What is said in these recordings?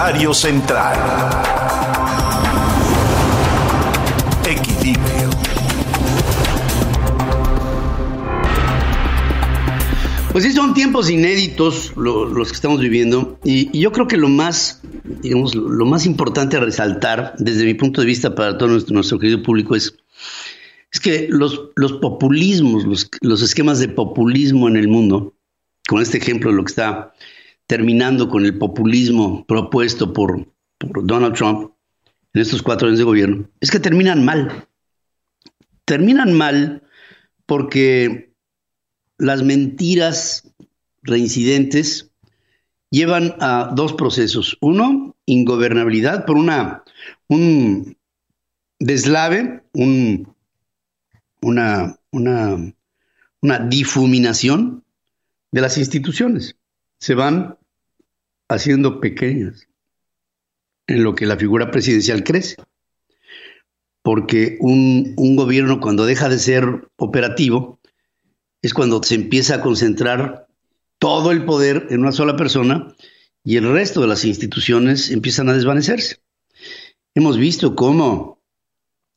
Comentario central. Equilibrio. Pues sí, son tiempos inéditos los que estamos viviendo y, yo creo que lo más, digamos, lo más importante a resaltar desde mi punto de vista para todo nuestro, querido público es, es que los, los populismos, los, los esquemas de populismo en el mundo, con este ejemplo de lo que está terminando con el populismo propuesto por, Donald Trump en estos cuatro años de gobierno, es que terminan mal. Terminan mal porque las mentiras reincidentes llevan a dos procesos. Uno, ingobernabilidad por una, un deslave, un, una, una, una difuminación de las instituciones. Se van haciendo pequeñas en lo que la figura presidencial crece. Porque un, un gobierno cuando deja de ser operativo, es cuando se empieza a concentrar todo el poder en una sola persona y el resto de las instituciones empiezan a desvanecerse. Hemos visto cómo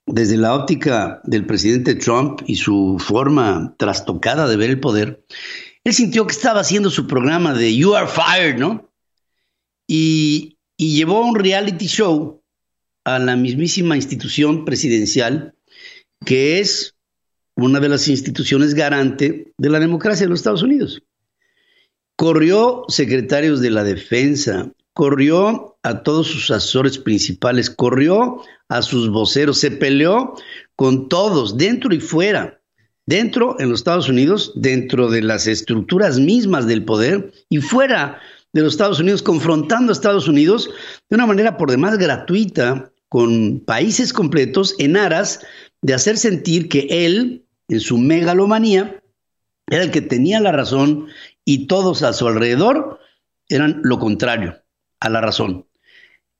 desde la óptica del presidente Trump y su forma trastocada de ver el poder, él sintió que estaba haciendo su programa de You Are Fired, ¿no? Y, llevó un reality show a la mismísima institución presidencial, que es una de las instituciones garante de la democracia en los Estados Unidos. Corrió secretarios de la defensa, corrió a todos sus asesores principales, corrió a sus voceros, se peleó con todos, dentro y fuera, dentro en los Estados Unidos, dentro de las estructuras mismas del poder y fuera de los Estados Unidos, confrontando a Estados Unidos de una manera por demás gratuita con países completos en aras de hacer sentir que él en su megalomanía, era el que tenía la razón y todos a su alrededor eran lo contrario a la razón.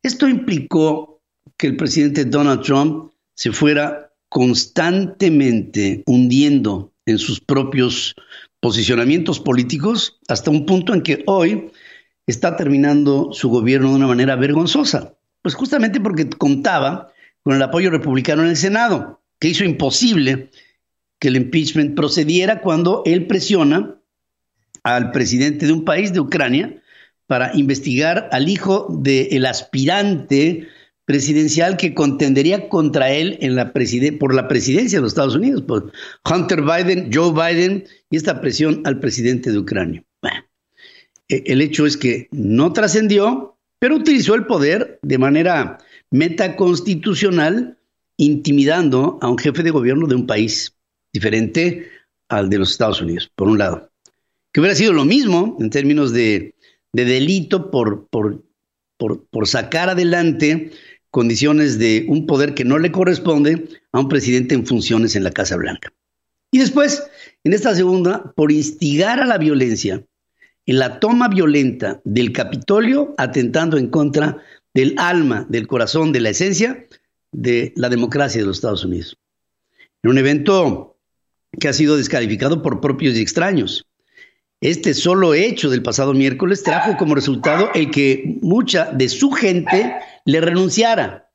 Esto implicó que el presidente Donald Trump se fuera constantemente hundiendo en sus propios posicionamientos políticos hasta un punto en que hoy está terminando su gobierno de una manera vergonzosa. Pues justamente porque contaba con el apoyo republicano en el Senado, que hizo imposible que el impeachment procediera cuando él presiona al presidente de un país, de Ucrania, para investigar al hijo del aspirante presidencial que contendería contra él en la por la presidencia de los Estados Unidos, por Hunter Biden, Joe Biden y esta presión al presidente de Ucrania. E, el hecho es que no trascendió, pero utilizó el poder de manera metaconstitucional, intimidando a un jefe de gobierno de un país diferente al de los Estados Unidos, por un lado. Que hubiera sido lo mismo en términos de, delito por, sacar adelante condiciones de un poder que no le corresponde a un presidente en funciones en la Casa Blanca. Y después, en esta segunda, por instigar a la violencia en la toma violenta del Capitolio, atentando en contra del alma, del corazón, de la esencia de la democracia de los Estados Unidos. En un evento que ha sido descalificado por propios y extraños. Este solo hecho del pasado miércoles trajo como resultado el que mucha de su gente le renunciara,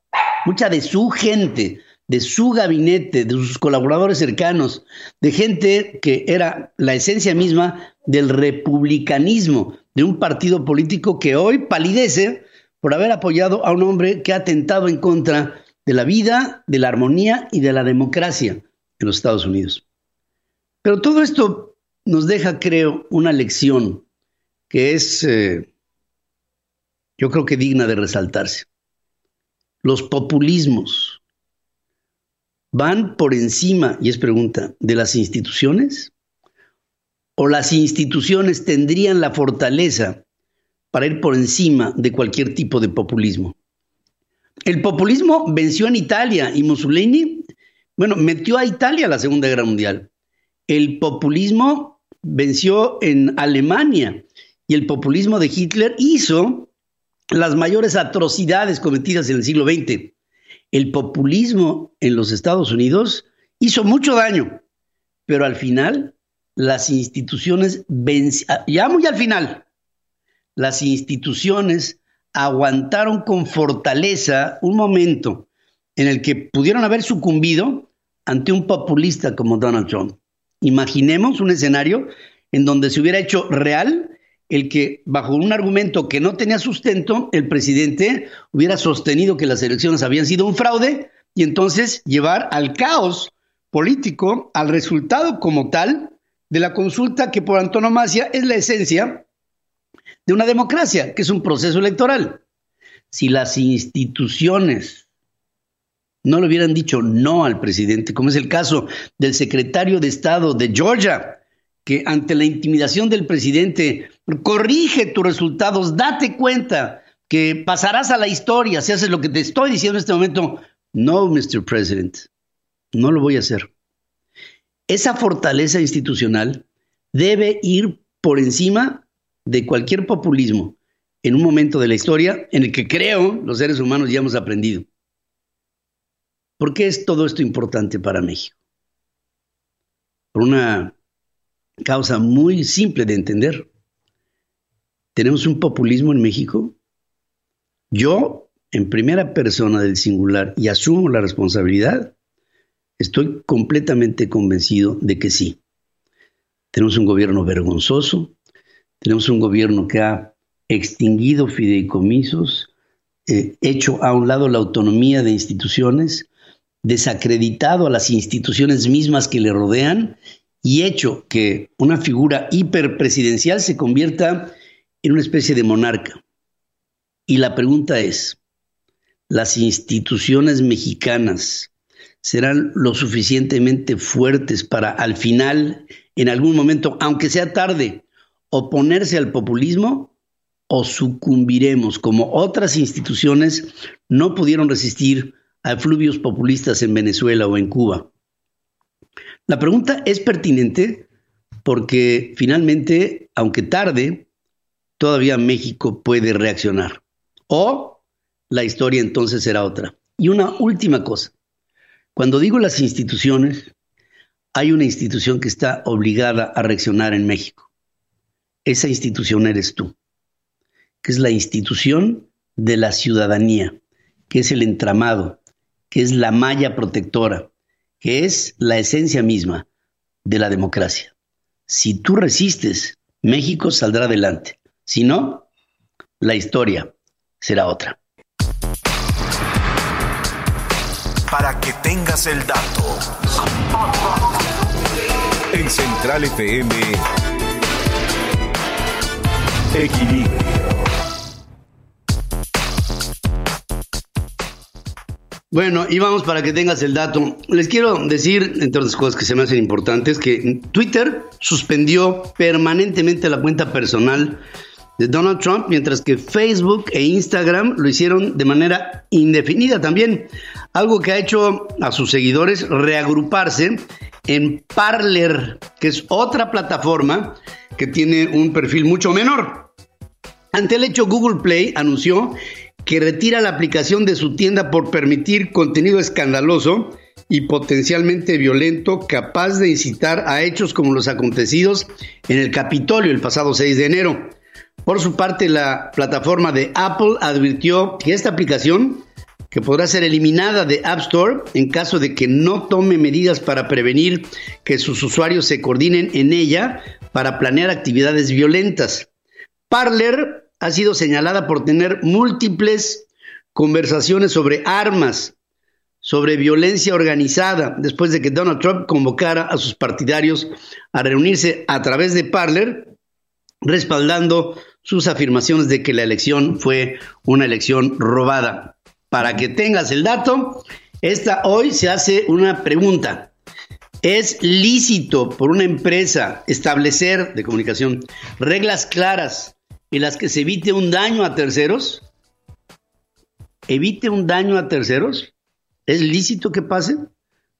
mucha de su gente, de su gabinete, de sus colaboradores cercanos, de gente que era la esencia misma del republicanismo, de un partido político que hoy palidece por haber apoyado a un hombre que ha atentado en contra de la vida, de la armonía y de la democracia en los Estados Unidos. Pero todo esto nos deja, creo, una lección que es, eh, yo creo que digna de resaltarse. Los populismos van por encima, y es pregunta, de las instituciones, o las instituciones tendrían la fortaleza para ir por encima de cualquier tipo de populismo. El populismo venció en Italia y Mussolini, bueno, metió a Italia a la Segunda Guerra Mundial el populismo venció en Alemania y el populismo de Hitler hizo las mayores atrocidades cometidas en el siglo XX. El populismo en los Estados Unidos hizo mucho daño, pero al final las instituciones, ya muy al final, las instituciones aguantaron con fortaleza un momento en el que pudieron haber sucumbido ante un populista como Donald Trump. Imaginemos un escenario en donde se hubiera hecho real el que, bajo un argumento que no tenía sustento, el presidente hubiera sostenido que las elecciones habían sido un fraude y entonces llevar al caos político, al resultado como tal de la consulta que por antonomasia es la esencia de una democracia, que es un proceso electoral. Si las instituciones no le hubieran dicho no al presidente, como es el caso del secretario de Estado de Georgia, que ante la intimidación del presidente, corrige tus resultados, date cuenta que pasarás a la historia si haces lo que te estoy diciendo en este momento. No, Mr. President, no lo voy a hacer. Esa fortaleza institucional debe ir por encima de cualquier populismo en un momento de la historia en el que creo los seres humanos ya hemos aprendido. ¿Por qué es todo esto importante para México? Por una causa muy simple de entender. Tenemos un populismo en México. Yo, en primera persona del singular, y asumo la responsabilidad, estoy completamente convencido de que sí. Tenemos un gobierno vergonzoso, tenemos un gobierno que ha extinguido fideicomisos, eh, hecho a un lado la autonomía de instituciones, desacreditado a las instituciones mismas que le rodean y hecho que una figura hiperpresidencial se convierta en una especie de monarca. Y la pregunta es, ¿las instituciones mexicanas serán lo suficientemente fuertes para al final, en algún momento, aunque sea tarde, oponerse al populismo o sucumbiremos como otras instituciones no pudieron resistir a fluvios populistas en Venezuela o en Cuba? La pregunta es pertinente porque finalmente, aunque tarde, todavía México puede reaccionar. O la historia entonces será otra. Y una última cosa. Cuando digo las instituciones, hay una institución que está obligada a reaccionar en México. Esa institución eres tú, que es la institución de la ciudadanía, que es el entramado, que es la malla protectora, que es la esencia misma de la democracia. Si tú resistes, México saldrá adelante. Si no, la historia será otra. Para que tengas el dato. En Central FM, Equilibrio. Bueno, y vamos para que tengas el dato. Les quiero decir, entre otras cosas que se me hacen importantes, que Twitter suspendió permanentemente la cuenta personal de Donald Trump, mientras que Facebook e Instagram lo hicieron de manera indefinida también, algo que ha hecho a sus seguidores reagruparse en Parler, que es otra plataforma que tiene un perfil mucho menor. Ante el hecho, Google Play anunció que retira la aplicación de su tienda por permitir contenido escandaloso y potencialmente violento capaz de incitar a hechos como los acontecidos en el Capitolio el pasado 6 de enero. Por su parte, la plataforma de Apple advirtió que esta aplicación, que podrá ser eliminada de App Store en caso de que no tome medidas para prevenir que sus usuarios se coordinen en ella para planear actividades violentas. Parler ha sido señalada por tener múltiples conversaciones sobre armas, sobre violencia organizada, después de que Donald Trump convocara a sus partidarios a reunirse a través de Parler, respaldando sus afirmaciones de que la elección fue una elección robada. Para que tengas el dato, esta hoy se hace una pregunta. ¿Es lícito por una empresa establecer de comunicación reglas claras en las que se evite un daño a terceros, evite un daño a terceros, ¿es lícito que pase?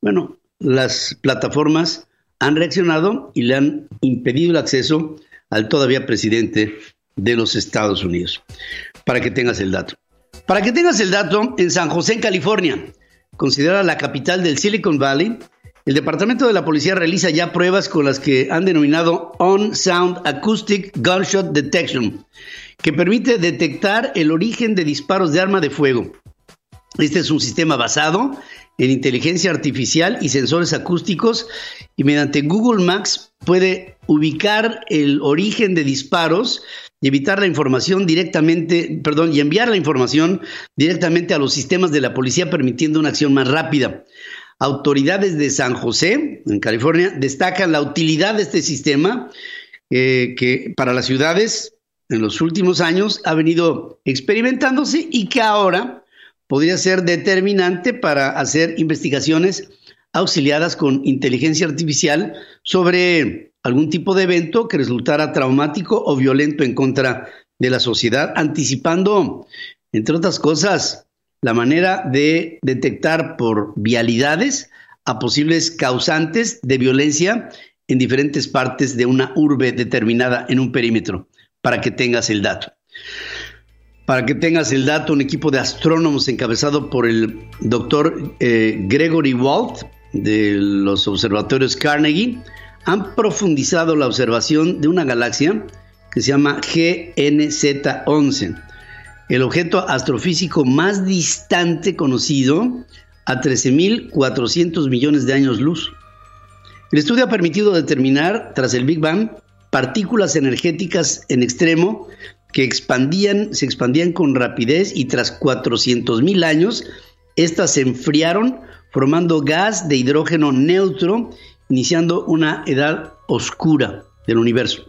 Bueno, las plataformas han reaccionado y le han impedido el acceso al todavía presidente de los Estados Unidos. Para que tengas el dato. Para que tengas el dato, en San José, en California, considerada la capital del Silicon Valley, el Departamento de la Policía realiza ya pruebas con las que han denominado On Sound Acoustic Gunshot Detection, que permite detectar el origen de disparos de arma de fuego. Este es un sistema basado en inteligencia artificial y sensores acústicos y mediante Google Maps puede ubicar el origen de disparos y evitar la información directamente, perdón, y enviar la información directamente a los sistemas de la policía permitiendo una acción más rápida. Autoridades de San José, en California, destacan la utilidad de este sistema eh, que para las ciudades en los últimos años ha venido experimentándose y que ahora podría ser determinante para hacer investigaciones auxiliadas con inteligencia artificial sobre algún tipo de evento que resultara traumático o violento en contra de la sociedad, anticipando, entre otras cosas, la manera de detectar por vialidades a posibles causantes de violencia en diferentes partes de una urbe determinada en un perímetro, para que tengas el dato. Para que tengas el dato, un equipo de astrónomos encabezado por el doctor eh, Gregory Walt de los observatorios Carnegie han profundizado la observación de una galaxia que se llama GNZ11, el objeto astrofísico más distante conocido a 13.400 millones de años luz. El estudio ha permitido determinar, tras el Big Bang, partículas energéticas en extremo que expandían, se expandían con rapidez y tras 400.000 años, estas se enfriaron formando gas de hidrógeno neutro, iniciando una edad oscura del universo.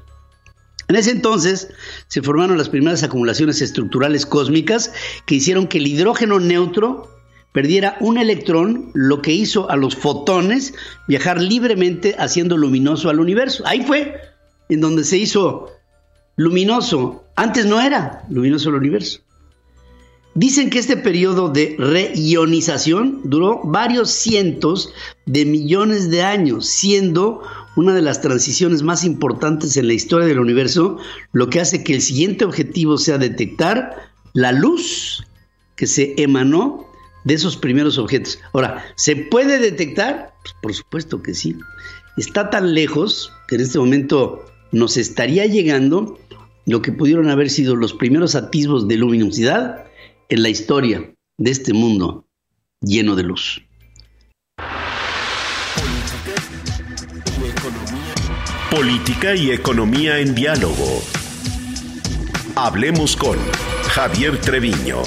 En ese entonces se formaron las primeras acumulaciones estructurales cósmicas que hicieron que el hidrógeno neutro perdiera un electrón, lo que hizo a los fotones viajar libremente haciendo luminoso al universo. Ahí fue en donde se hizo luminoso. Antes no era luminoso el universo. Dicen que este periodo de reionización duró varios cientos de millones de años, siendo una de las transiciones más importantes en la historia del universo, lo que hace que el siguiente objetivo sea detectar la luz que se emanó de esos primeros objetos. Ahora, ¿se puede detectar? Pues, por supuesto que sí. Está tan lejos que en este momento nos estaría llegando lo que pudieron haber sido los primeros atisbos de luminosidad en la historia de este mundo lleno de luz. Política y economía en diálogo. Hablemos con Javier Treviño.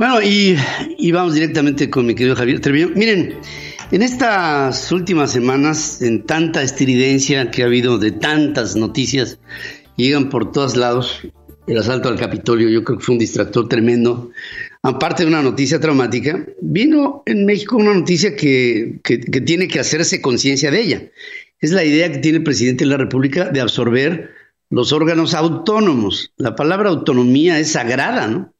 Bueno, y, y, vamos directamente con mi querido Javier Treviño. Miren, en estas últimas semanas, en tanta estridencia que ha habido de tantas noticias, llegan por todos lados el asalto al Capitolio, yo creo que fue un distractor tremendo. Aparte de una noticia traumática, vino en México una noticia que, que tiene que hacerse conciencia de ella. Es la idea que tiene el presidente de la República de absorber los órganos autónomos. La palabra autonomía es sagrada, ¿no?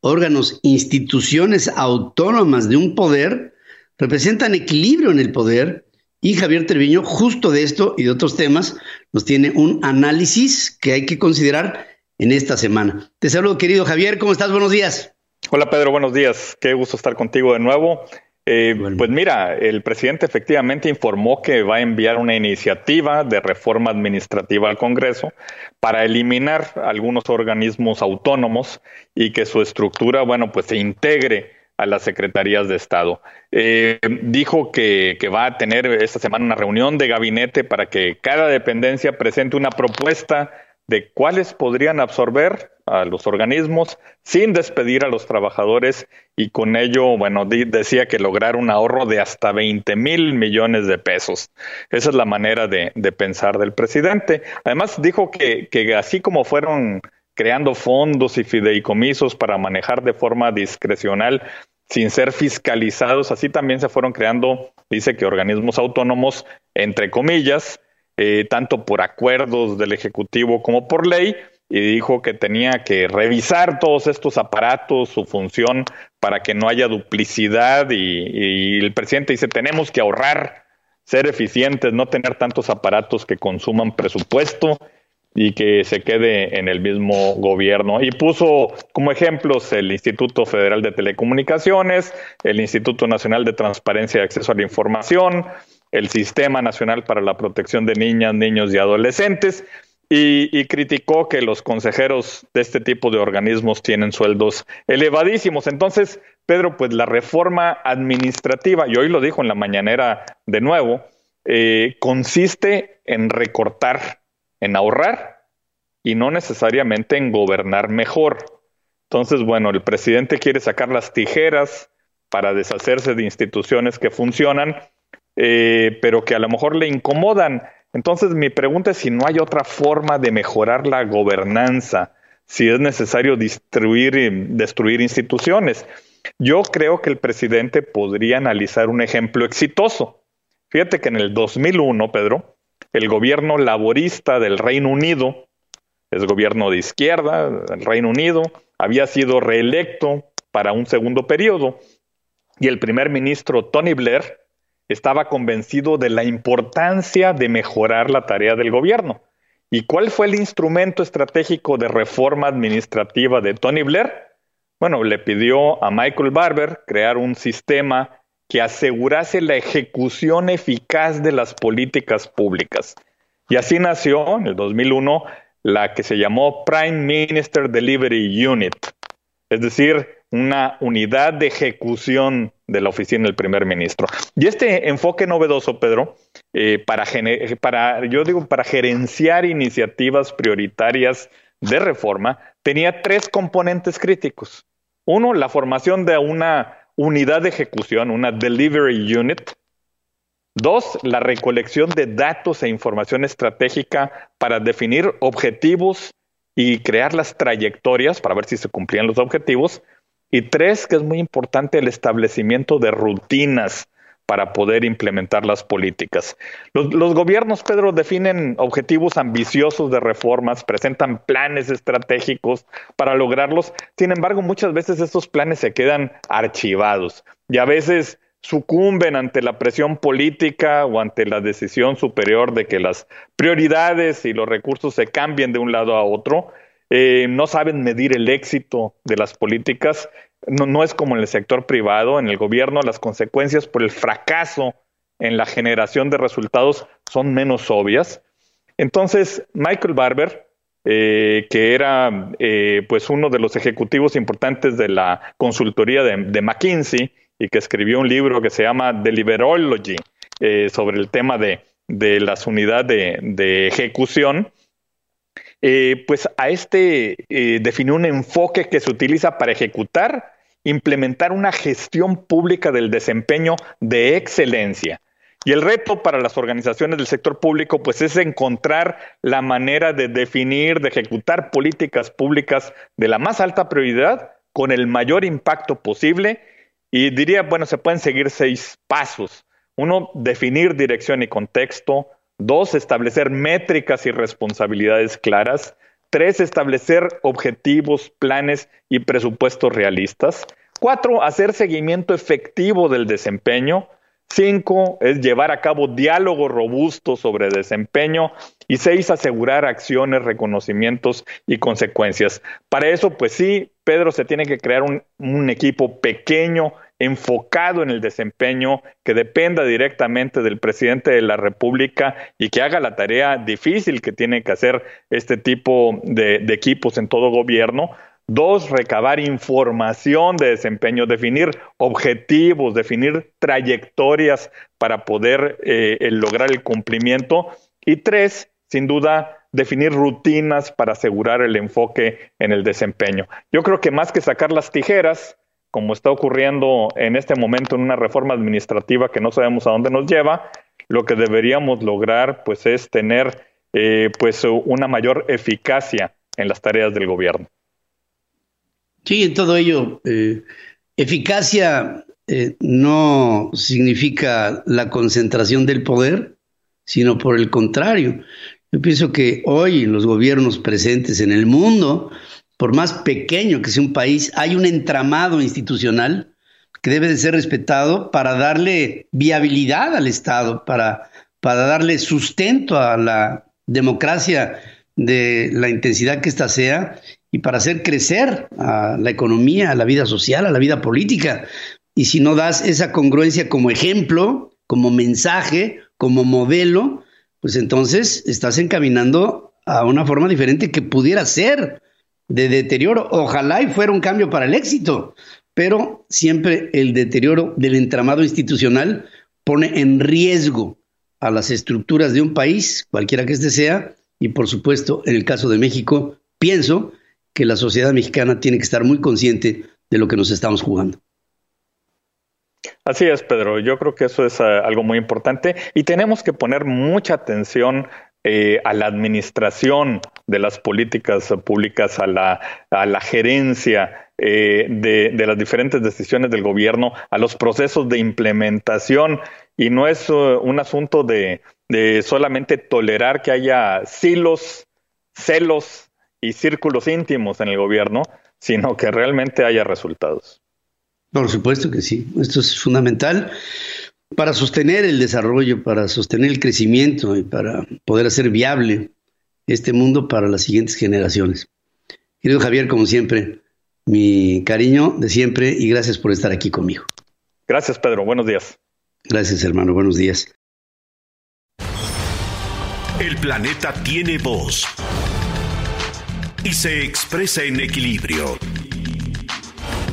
órganos, instituciones autónomas de un poder, representan equilibrio en el poder y Javier Treviño, justo de esto y de otros temas, nos tiene un análisis que hay que considerar en esta semana. Te saludo, querido Javier, ¿cómo estás? Buenos días. Hola, Pedro, buenos días. Qué gusto estar contigo de nuevo. Eh, pues mira, el presidente efectivamente informó que va a enviar una iniciativa de reforma administrativa al Congreso para eliminar algunos organismos autónomos y que su estructura, bueno, pues se integre a las secretarías de Estado. Eh, dijo que, va a tener esta semana una reunión de gabinete para que cada dependencia presente una propuesta de cuáles podrían absorber a los organismos sin despedir a los trabajadores y con ello, bueno, decía que lograr un ahorro de hasta 20 mil millones de pesos. Esa es la manera de, pensar del presidente. Además, dijo que, que así como fueron creando fondos y fideicomisos para manejar de forma discrecional sin ser fiscalizados, así también se fueron creando, dice que organismos autónomos, entre comillas, eh, tanto por acuerdos del Ejecutivo como por ley, y dijo que tenía que revisar todos estos aparatos, su función, para que no haya duplicidad. Y, el presidente dice, tenemos que ahorrar, ser eficientes, no tener tantos aparatos que consuman presupuesto y que se quede en el mismo gobierno. Y puso como ejemplos el Instituto Federal de Telecomunicaciones, el Instituto Nacional de Transparencia y Acceso a la Información, el Sistema Nacional para la Protección de Niñas, Niños y Adolescentes y, criticó que los consejeros de este tipo de organismos tienen sueldos elevadísimos. Entonces, Pedro, pues la reforma administrativa, y hoy lo dijo en la mañanera de nuevo, eh, consiste en recortar, en ahorrar y no necesariamente en gobernar mejor. Entonces, bueno, el presidente quiere sacar las tijeras para deshacerse de instituciones que funcionan, eh, pero que a lo mejor le incomodan. Entonces mi pregunta es si no hay otra forma de mejorar la gobernanza, si es necesario destruir, destruir instituciones. Yo creo que el presidente podría analizar un ejemplo exitoso. Fíjate que en el 2001, Pedro, el gobierno laborista del Reino Unido, es gobierno de izquierda del Reino Unido, había sido reelecto para un segundo periodo y el primer ministro Tony Blair estaba convencido de la importancia de mejorar la tarea del gobierno. ¿Y cuál fue el instrumento estratégico de reforma administrativa de Tony Blair? Bueno, le pidió a Michael Barber crear un sistema que asegurase la ejecución eficaz de las políticas públicas. Y así nació en el 2001 la que se llamó Prime Minister Delivery Unit, es decir, una unidad de ejecución de la oficina del primer ministro. Y este enfoque novedoso, Pedro, eh, para, para, yo digo, para gerenciar iniciativas prioritarias de reforma, tenía tres componentes críticos. Uno, la formación de una unidad de ejecución, una delivery unit. Dos, la recolección de datos e información estratégica para definir objetivos y crear las trayectorias para ver si se cumplían los objetivos. Y tres, que es muy importante, el establecimiento de rutinas para poder implementar las políticas. Los, gobiernos, Pedro, definen objetivos ambiciosos de reformas, presentan planes estratégicos para lograrlos. Sin embargo, muchas veces estos planes se quedan archivados y a veces sucumben ante la presión política o ante la decisión superior de que las prioridades y los recursos se cambien de un lado a otro eh, no saben medir el éxito de las políticas. No, no es como en el sector privado, en el gobierno las consecuencias por el fracaso en la generación de resultados son menos obvias. Entonces, Michael Barber, eh, que era eh, pues uno de los ejecutivos importantes de la consultoría de, McKinsey y que escribió un libro que se llama Deliverology sobre el tema de, las unidades de ejecución, eh, pues a este eh, definió un enfoque que se utiliza para ejecutar, implementar una gestión pública del desempeño de excelencia. Y el reto para las organizaciones del sector público, pues es encontrar la manera de definir, de ejecutar políticas públicas de la más alta prioridad con el mayor impacto posible. Y diría, bueno, se pueden seguir seis pasos. Uno, definir dirección y contexto. Dos, establecer métricas y responsabilidades claras. Tres, establecer objetivos, planes y presupuestos realistas. Cuatro, hacer seguimiento efectivo del desempeño. Cinco, es llevar a cabo diálogos robustos sobre desempeño. Y seis, asegurar acciones, reconocimientos y consecuencias. Para eso, pues sí, Pedro, se tiene que crear un, un equipo pequeño enfocado en el desempeño, que dependa directamente del presidente de la República y que haga la tarea difícil que tiene que hacer este tipo de, equipos en todo gobierno. Dos, recabar información de desempeño, definir objetivos, definir trayectorias para poder eh, lograr el cumplimiento. Y tres, sin duda, definir rutinas para asegurar el enfoque en el desempeño. Yo creo que más que sacar las tijeras, como está ocurriendo en este momento en una reforma administrativa que no sabemos a dónde nos lleva, lo que deberíamos lograr pues es tener eh, pues una mayor eficacia en las tareas del gobierno. Sí, en todo ello, eh, eficacia eh, no significa la concentración del poder, sino por el contrario. Yo pienso que hoy los gobiernos presentes en el mundo por más pequeño que sea un país, hay un entramado institucional que debe de ser respetado para darle viabilidad al Estado, para, para darle sustento a la democracia de la intensidad que ésta sea y para hacer crecer a la economía, a la vida social, a la vida política. Y si no das esa congruencia como ejemplo, como mensaje, como modelo, pues entonces estás encaminando a una forma diferente que pudiera ser de deterioro. Ojalá y fuera un cambio para el éxito, pero siempre el deterioro del entramado institucional pone en riesgo a las estructuras de un país, cualquiera que éste sea, y por supuesto, en el caso de México, pienso que la sociedad mexicana tiene que estar muy consciente de lo que nos estamos jugando. Así es, Pedro. Yo creo que eso es eh, algo muy importante y tenemos que poner mucha atención eh, a la administración de las políticas públicas, a la, a la gerencia eh, de, de, las diferentes decisiones del gobierno, a los procesos de implementación. Y no es un asunto de, de solamente tolerar que haya silos, celos y círculos íntimos en el gobierno, sino que realmente haya resultados. Por supuesto que sí, esto es fundamental para sostener el desarrollo, para sostener el crecimiento y para poder hacer viable este mundo para las siguientes generaciones. Querido Javier, como siempre, mi cariño de siempre y gracias por estar aquí conmigo. Gracias, Pedro. Buenos días. Gracias, hermano. Buenos días. El planeta tiene voz y se expresa en equilibrio.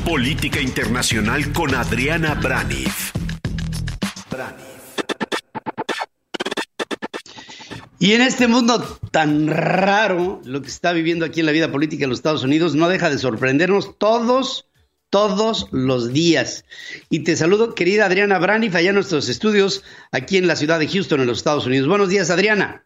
Política Internacional con Adriana Braniff. Y en este mundo tan raro, lo que está viviendo aquí en la vida política de los Estados Unidos no deja de sorprendernos todos, todos los días. Y te saludo, querida Adriana Braniff, allá en nuestros estudios, aquí en la ciudad de Houston, en los Estados Unidos. Buenos días, Adriana.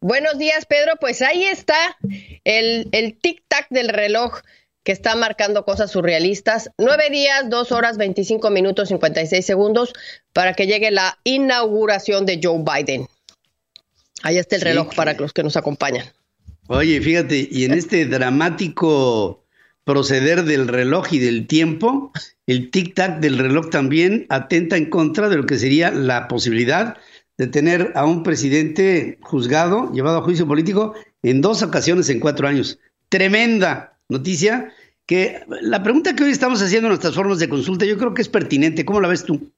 Buenos días, Pedro. Pues ahí está el, el tic-tac del reloj que está marcando cosas surrealistas. Nueve días, dos horas, 25 minutos, 56 segundos para que llegue la inauguración de Joe Biden. Ahí está el reloj para los que nos acompañan. Oye, fíjate, y en este dramático proceder del reloj y del tiempo, el tic-tac del reloj también atenta en contra de lo que sería la posibilidad de tener a un presidente juzgado, llevado a juicio político, en dos ocasiones en cuatro años. Tremenda noticia que la pregunta que hoy estamos haciendo en nuestras formas de consulta yo creo que es pertinente. ¿Cómo la ves tú?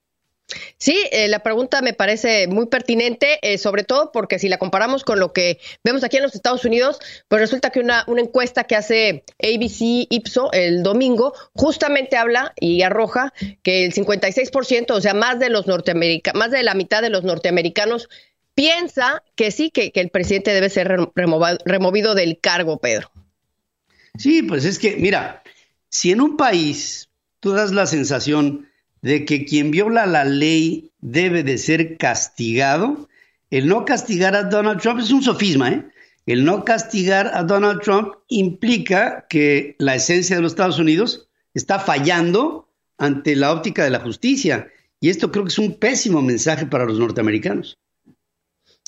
Sí, eh, la pregunta me parece muy pertinente, eh, sobre todo porque si la comparamos con lo que vemos aquí en los Estados Unidos, pues resulta que una, una encuesta que hace ABC Ipso el domingo justamente habla y arroja que el 56%, o sea, más de los norteamericanos, más de la mitad de los norteamericanos piensa que sí, que, que el presidente debe ser removido del cargo, Pedro. Sí, pues es que, mira, si en un país tú das la sensación de que quien viola la ley debe de ser castigado, el no castigar a Donald Trump es un sofisma, ¿eh? El no castigar a Donald Trump implica que la esencia de los Estados Unidos está fallando ante la óptica de la justicia. Y esto creo que es un pésimo mensaje para los norteamericanos.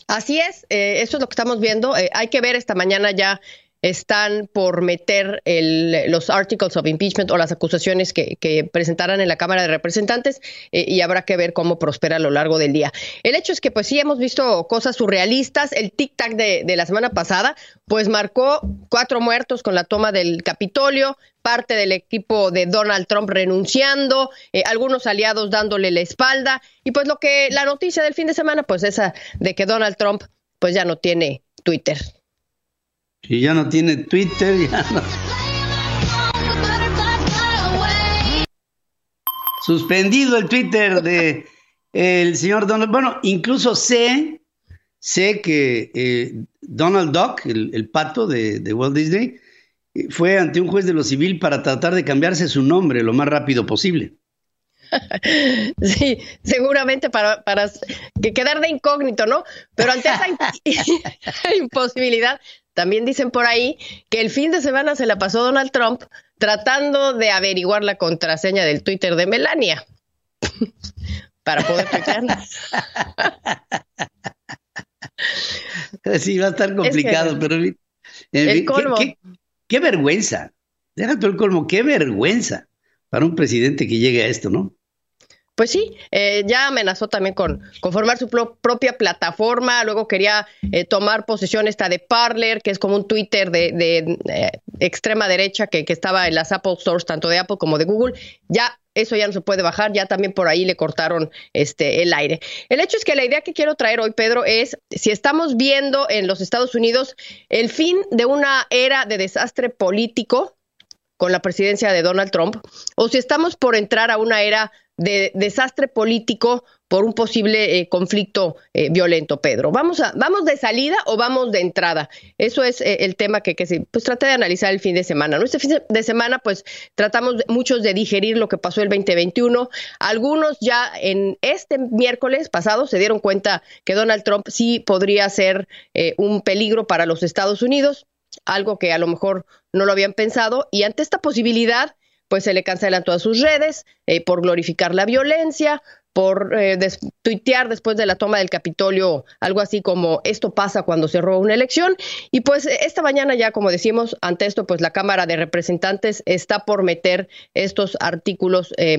Así es, eh, eso es lo que estamos viendo. Eh, hay que ver esta mañana ya están por meter el, los articles of impeachment o las acusaciones que, presentarán en la Cámara de Representantes eh, y habrá que ver cómo prospera a lo largo del día. El hecho es que pues sí hemos visto cosas surrealistas. El tic-tac de, de la semana pasada pues marcó cuatro muertos con la toma del Capitolio, parte del equipo de Donald Trump renunciando, eh, algunos aliados dándole la espalda y pues lo que la noticia del fin de semana pues esa de que Donald Trump pues ya no tiene Twitter. Si ya no tiene Twitter, ya no. Suspendido el Twitter de el señor Donald. Bueno, incluso sé, sé que eh, Donald Duck, el, pato de, de, Walt Disney, fue ante un juez de lo civil para tratar de cambiarse su nombre lo más rápido posible. Sí, seguramente para, para que quedar de incógnito, ¿no? Pero ante esa imposibilidad, también dicen por ahí que el fin de semana se la pasó Donald Trump tratando de averiguar la contraseña del Twitter de Melania para poder tuitearla. Sí, va a estar complicado, pero el colmo. Qué, qué, vergüenza. Déjate el colmo, qué vergüenza para un presidente que llegue a esto, ¿no? Pues sí, eh, ya amenazó también con, formar su propia plataforma, luego quería eh, tomar posesión esta de Parler, que es como un Twitter de, eh, extrema derecha que, que, estaba en las Apple Stores, tanto de Apple como de Google. Ya eso ya no se puede bajar, ya también por ahí le cortaron este el aire. El hecho es que la idea que quiero traer hoy, Pedro, es si estamos viendo en los Estados Unidos el fin de una era de desastre político con la presidencia de Donald Trump, o si estamos por entrar a una era de desastre político por un posible eh, conflicto eh, violento, Pedro. ¿Vamos, a, ¿Vamos de salida o vamos de entrada? Eso es eh, el tema que, que pues traté de analizar el fin de semana. Este fin de semana, pues tratamos muchos de digerir lo que pasó el 2021. Algunos ya en este miércoles pasado se dieron cuenta que Donald Trump sí podría ser un peligro para los Estados Unidos, algo que a lo mejor no lo habían pensado. Y ante esta posibilidad, pues se le cancelan todas sus redes por glorificar la violencia, por eh, tuitear después de la toma del Capitolio algo así como esto pasa cuando se roba una elección. Y pues esta mañana ya, como decimos, ante esto, pues la Cámara de Representantes está por meter estos artículos, eh,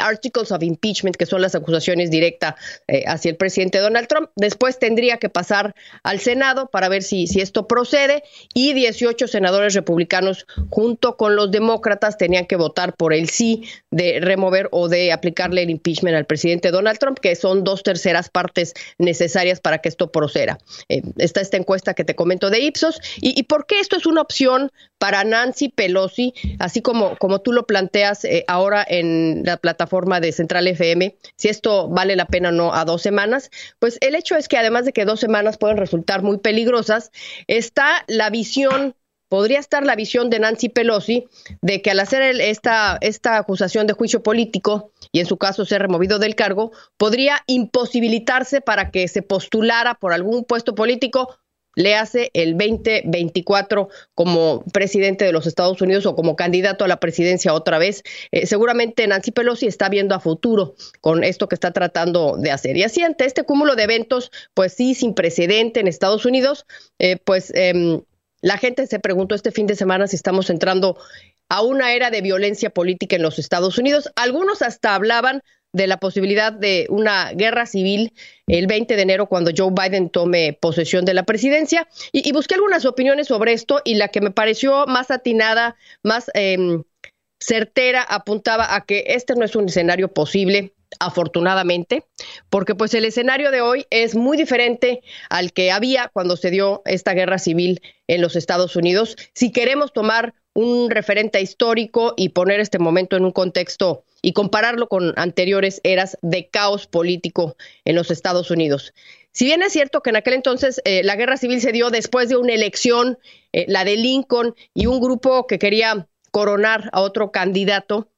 articles of impeachment, que son las acusaciones directas eh, hacia el presidente Donald Trump. Después tendría que pasar al Senado para ver si, si esto procede y 18 senadores republicanos junto con los demócratas tenían que votar por el sí de remover o de aplicarle el impeachment al presidente Donald Trump, que son dos terceras partes necesarias para que esto proceda. Eh, está esta encuesta que te comento de Ipsos. ¿Y, por qué esto es una opción para Nancy Pelosi, así como, como tú lo planteas eh, ahora en la plataforma de Central FM, si esto vale la pena o no a dos semanas? Pues el hecho es que además de que dos semanas pueden resultar muy peligrosas, está la visión podría estar la visión de Nancy Pelosi de que al hacer esta, esta acusación de juicio político y en su caso ser removido del cargo, podría imposibilitarse para que se postulara por algún puesto político le hace el 2024 como presidente de los Estados Unidos o como candidato a la presidencia otra vez. Eh, seguramente Nancy Pelosi está viendo a futuro con esto que está tratando de hacer. Y así ante este cúmulo de eventos, pues sí, sin precedente en Estados Unidos, eh, pues em, la gente se preguntó este fin de semana si estamos entrando a una era de violencia política en los Estados Unidos. Algunos hasta hablaban de la posibilidad de una guerra civil el 20 de enero cuando Joe Biden tome posesión de la presidencia. Y, busqué algunas opiniones sobre esto y la que me pareció más atinada, más em, certera, apuntaba a que este no es un escenario posible afortunadamente, porque pues el escenario de hoy es muy diferente al que había cuando se dio esta guerra civil en los Estados Unidos. Si queremos tomar un referente histórico y poner este momento en un contexto y compararlo con anteriores eras de caos político en los Estados Unidos. Si bien es cierto que en aquel entonces eh, la guerra civil se dio después de una elección, eh, la de Lincoln, y un grupo que quería coronar a otro candidato,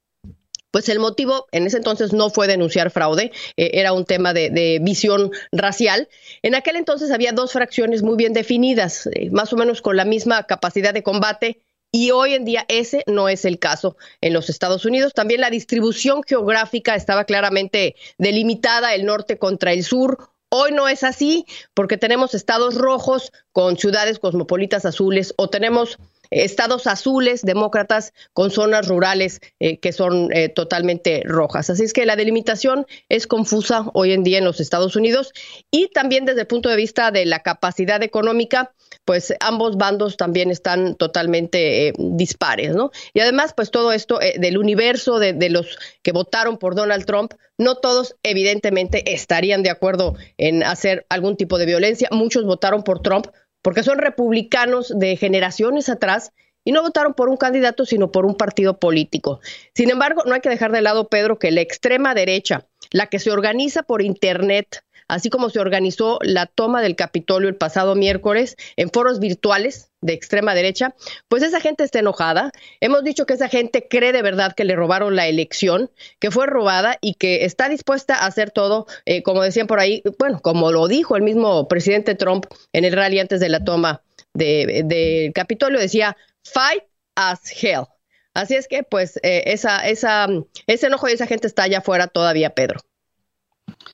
pues el motivo en ese entonces no fue denunciar fraude, eh, era un tema de, visión racial. En aquel entonces había dos fracciones muy bien definidas, más o menos con la misma capacidad de combate. Y hoy en día ese no es el caso en los Estados Unidos. También la distribución geográfica estaba claramente delimitada, el norte contra el sur, Hoy no es así porque tenemos estados rojos con ciudades cosmopolitas azules o tenemos estados azules, demócratas, con zonas rurales eh, que son eh, totalmente rojas. Así es que la delimitación es confusa hoy en día en los Estados Unidos y también desde el punto de vista de la capacidad económica, pues ambos bandos también están totalmente eh, dispares, ¿no? Y además, pues todo esto del universo de, de los que votaron por Donald Trump, no todos evidentemente estarían de acuerdo en hacer algún tipo de violencia. Muchos votaron por Trump porque son republicanos de generaciones atrás y no votaron por un candidato, sino por un partido político. Sin embargo, no hay que dejar de lado, Pedro, que la extrema derecha, la que se organiza por Internet, así como se organizó la toma del Capitolio el pasado miércoles en foros virtuales de extrema derecha, pues esa gente está enojada. Hemos dicho que esa gente cree de verdad que le robaron la elección, que fue robada y que está dispuesta a hacer todo, eh, como decían por ahí, bueno, como lo dijo el mismo presidente Trump en el rally antes de la toma del Capitolio, decía, fight as hell. Así es que, pues, eh, esa, esa, ese enojo de esa gente está allá afuera todavía, Pedro.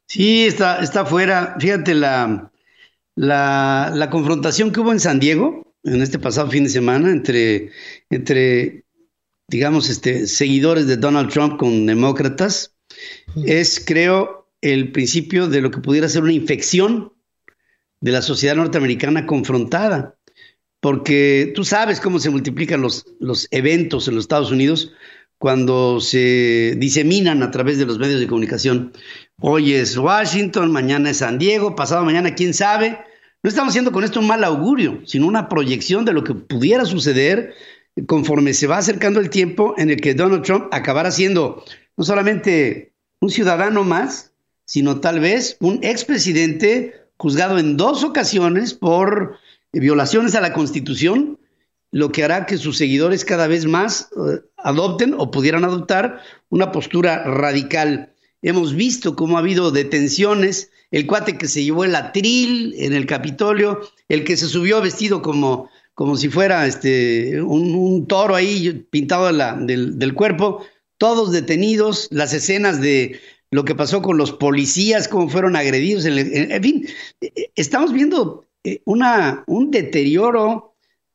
Sí, está, está fuera. Fíjate la, la, confrontación que hubo en San Diego en este pasado fin de semana entre, entre digamos, este, seguidores de Donald Trump con demócratas, es, creo, el principio de lo que pudiera ser una infección de la sociedad norteamericana confrontada. Porque tú sabes cómo se multiplican los, los eventos en los Estados Unidos cuando se diseminan a través de los medios de comunicación. Hoy es Washington, mañana es San Diego, pasado mañana quién sabe. No estamos haciendo con esto un mal augurio, sino una proyección de lo que pudiera suceder conforme se va acercando el tiempo en el que Donald Trump acabará siendo no solamente un ciudadano más, sino tal vez un expresidente juzgado en dos ocasiones por violaciones a la Constitución, lo que hará que sus seguidores cada vez más eh, adopten o pudieran adoptar una postura radical. Hemos visto cómo ha habido detenciones, el cuate que se llevó el atril en el Capitolio, el que se subió vestido como como si fuera este, un, toro ahí pintado del, cuerpo, todos detenidos, las escenas de lo que pasó con los policías, cómo fueron agredidos, en, fin, estamos viendo eh, una, un deterioro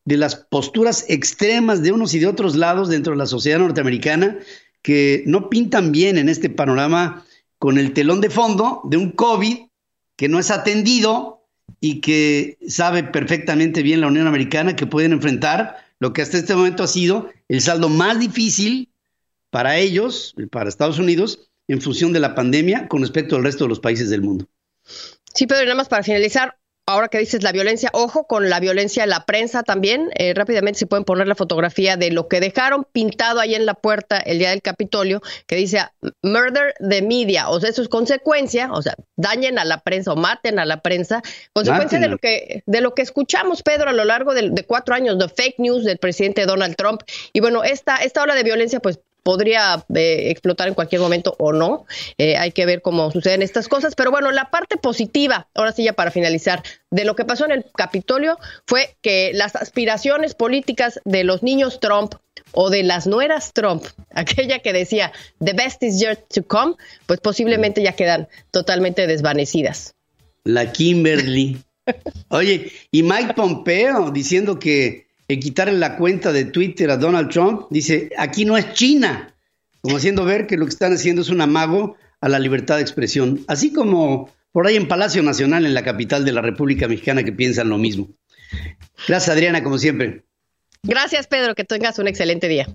de las posturas extremas de unos y de otros lados dentro de la sociedad norteamericana que no pintan bien en este panorama con el telón de fondo de un COVID que no es atendido y que sabe perfectamente bien la Unión Americana que pueden enfrentar lo que hasta este momento ha sido el saldo más difícil para ellos, para Estados Unidos, en función de la pandemia con respecto al resto de los países del mundo. Sí, Pedro, y nada más para finalizar, ahora que dices la violencia, ojo con la violencia en la prensa también. Eh, rápidamente se pueden poner la fotografía de lo que dejaron pintado ahí en la puerta el día del Capitolio, que dice murder the media. O sea, eso es consecuencia, o sea, dañen a la prensa o maten a la prensa, consecuencia de lo que de lo que escuchamos, Pedro, a lo largo de, de, cuatro años de fake news del presidente Donald Trump. Y bueno, esta, esta ola de violencia, pues podría eh, explotar en cualquier momento o no. Eh, hay que ver cómo suceden estas cosas. Pero bueno, la parte positiva, ahora sí ya para finalizar, de lo que pasó en el Capitolio fue que las aspiraciones políticas de los niños Trump o de las nueras Trump, aquella que decía the best is yet to come, pues posiblemente ya quedan totalmente desvanecidas. La Kimberly. Oye, y Mike Pompeo diciendo que quitarle la cuenta de Twitter a Donald Trump, dice, aquí no es China, como haciendo ver que lo que están haciendo es un amago a la libertad de expresión, así como por ahí en Palacio Nacional, en la capital de la República Mexicana, que piensan lo mismo. Gracias, Adriana, como siempre. Gracias, Pedro, que tengas un excelente día.